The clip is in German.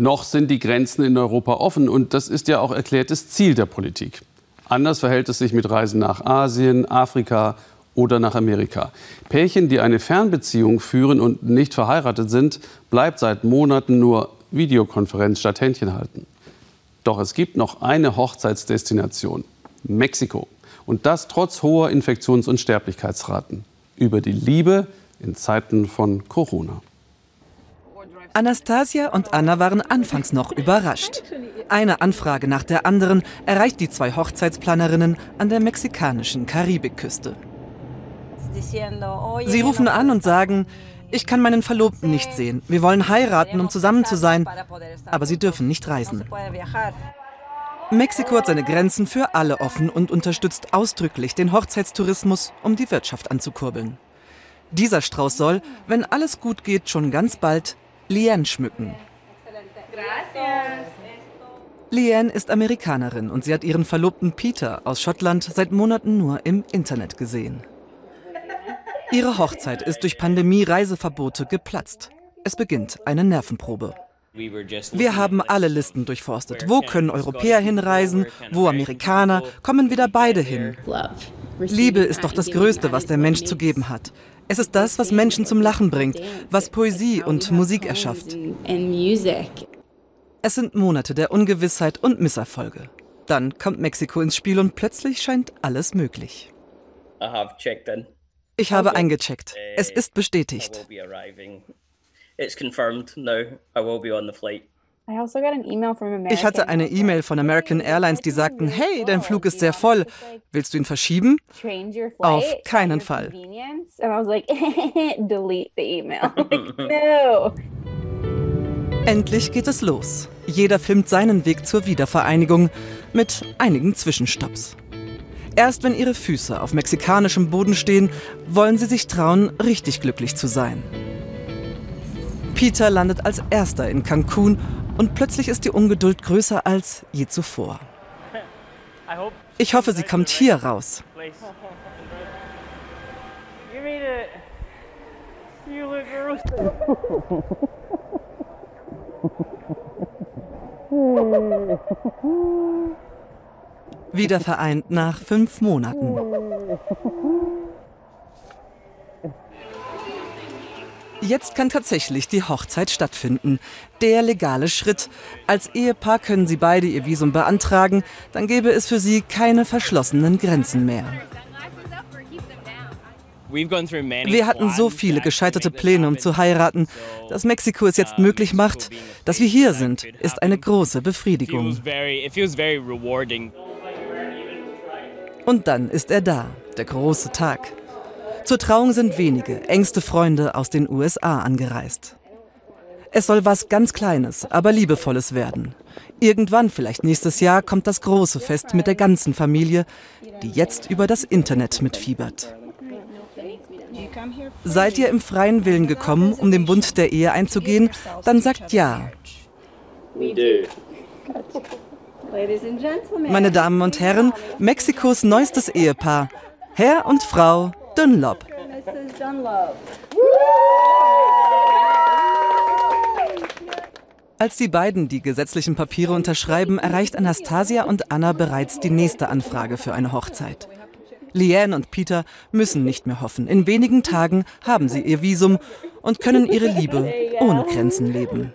Noch sind die Grenzen in Europa offen und das ist ja auch erklärtes Ziel der Politik. Anders verhält es sich mit Reisen nach Asien, Afrika oder nach Amerika. Pärchen, die eine Fernbeziehung führen und nicht verheiratet sind, bleibt seit Monaten nur Videokonferenz statt Händchen halten. Doch es gibt noch eine Hochzeitsdestination, Mexiko. Und das trotz hoher Infektions- und Sterblichkeitsraten. Über die Liebe in Zeiten von Corona. Anastasia und Anna waren anfangs noch überrascht. Eine Anfrage nach der anderen erreicht die zwei Hochzeitsplanerinnen an der mexikanischen Karibikküste. Sie rufen an und sagen, ich kann meinen Verlobten nicht sehen. Wir wollen heiraten, um zusammen zu sein, aber sie dürfen nicht reisen. Mexiko hat seine Grenzen für alle offen und unterstützt ausdrücklich den Hochzeitstourismus, um die Wirtschaft anzukurbeln. Dieser Strauß soll, wenn alles gut geht, schon ganz bald Liane schmücken. Liane ist Amerikanerin und sie hat ihren Verlobten Peter aus Schottland seit Monaten nur im Internet gesehen. Ihre Hochzeit ist durch Pandemie-Reiseverbote geplatzt. Es beginnt eine Nervenprobe. Wir haben alle Listen durchforstet. Wo können Europäer hinreisen? Wo Amerikaner? Kommen wieder beide hin? Liebe ist doch das Größte, was der Mensch zu geben hat. Es ist das, was Menschen zum Lachen bringt, was Poesie und Musik erschafft. Es sind Monate der Ungewissheit und Misserfolge. Dann kommt Mexiko ins Spiel und plötzlich scheint alles möglich. Ich habe eingecheckt. Es ist bestätigt. Also ich hatte eine E-Mail von American Airlines, die sagten, hey, dein Flug ist sehr voll. Willst du ihn verschieben? Auf keinen Fall. Endlich geht es los. Jeder filmt seinen Weg zur Wiedervereinigung mit einigen Zwischenstopps. Erst wenn ihre Füße auf mexikanischem Boden stehen, wollen sie sich trauen, richtig glücklich zu sein. Peter landet als erster in Cancun und plötzlich ist die Ungeduld größer als je zuvor. Ich hoffe, sie kommt hier raus. Wieder vereint nach fünf Monaten. Jetzt kann tatsächlich die Hochzeit stattfinden. Der legale Schritt. Als Ehepaar können sie beide ihr Visum beantragen, dann gäbe es für sie keine verschlossenen Grenzen mehr. Wir hatten so viele gescheiterte Pläne, um zu heiraten. Dass Mexiko es jetzt möglich macht, dass wir hier sind, ist eine große Befriedigung. Und dann ist er da, der große Tag. Zur Trauung sind wenige, engste Freunde aus den USA angereist. Es soll was ganz Kleines, aber Liebevolles werden. Irgendwann, vielleicht nächstes Jahr, kommt das große Fest mit der ganzen Familie, die jetzt über das Internet mitfiebert. Seid ihr im freien Willen gekommen, um den Bund der Ehe einzugehen? Dann sagt ja. Meine Damen und Herren, Mexikos neuestes Ehepaar, Herr und Frau Dunlop. Als die beiden die gesetzlichen Papiere unterschreiben, erreicht Anastasia und Anna bereits die nächste Anfrage für eine Hochzeit. Liane und Peter müssen nicht mehr hoffen. In wenigen Tagen haben sie ihr Visum und können ihre Liebe ohne Grenzen leben.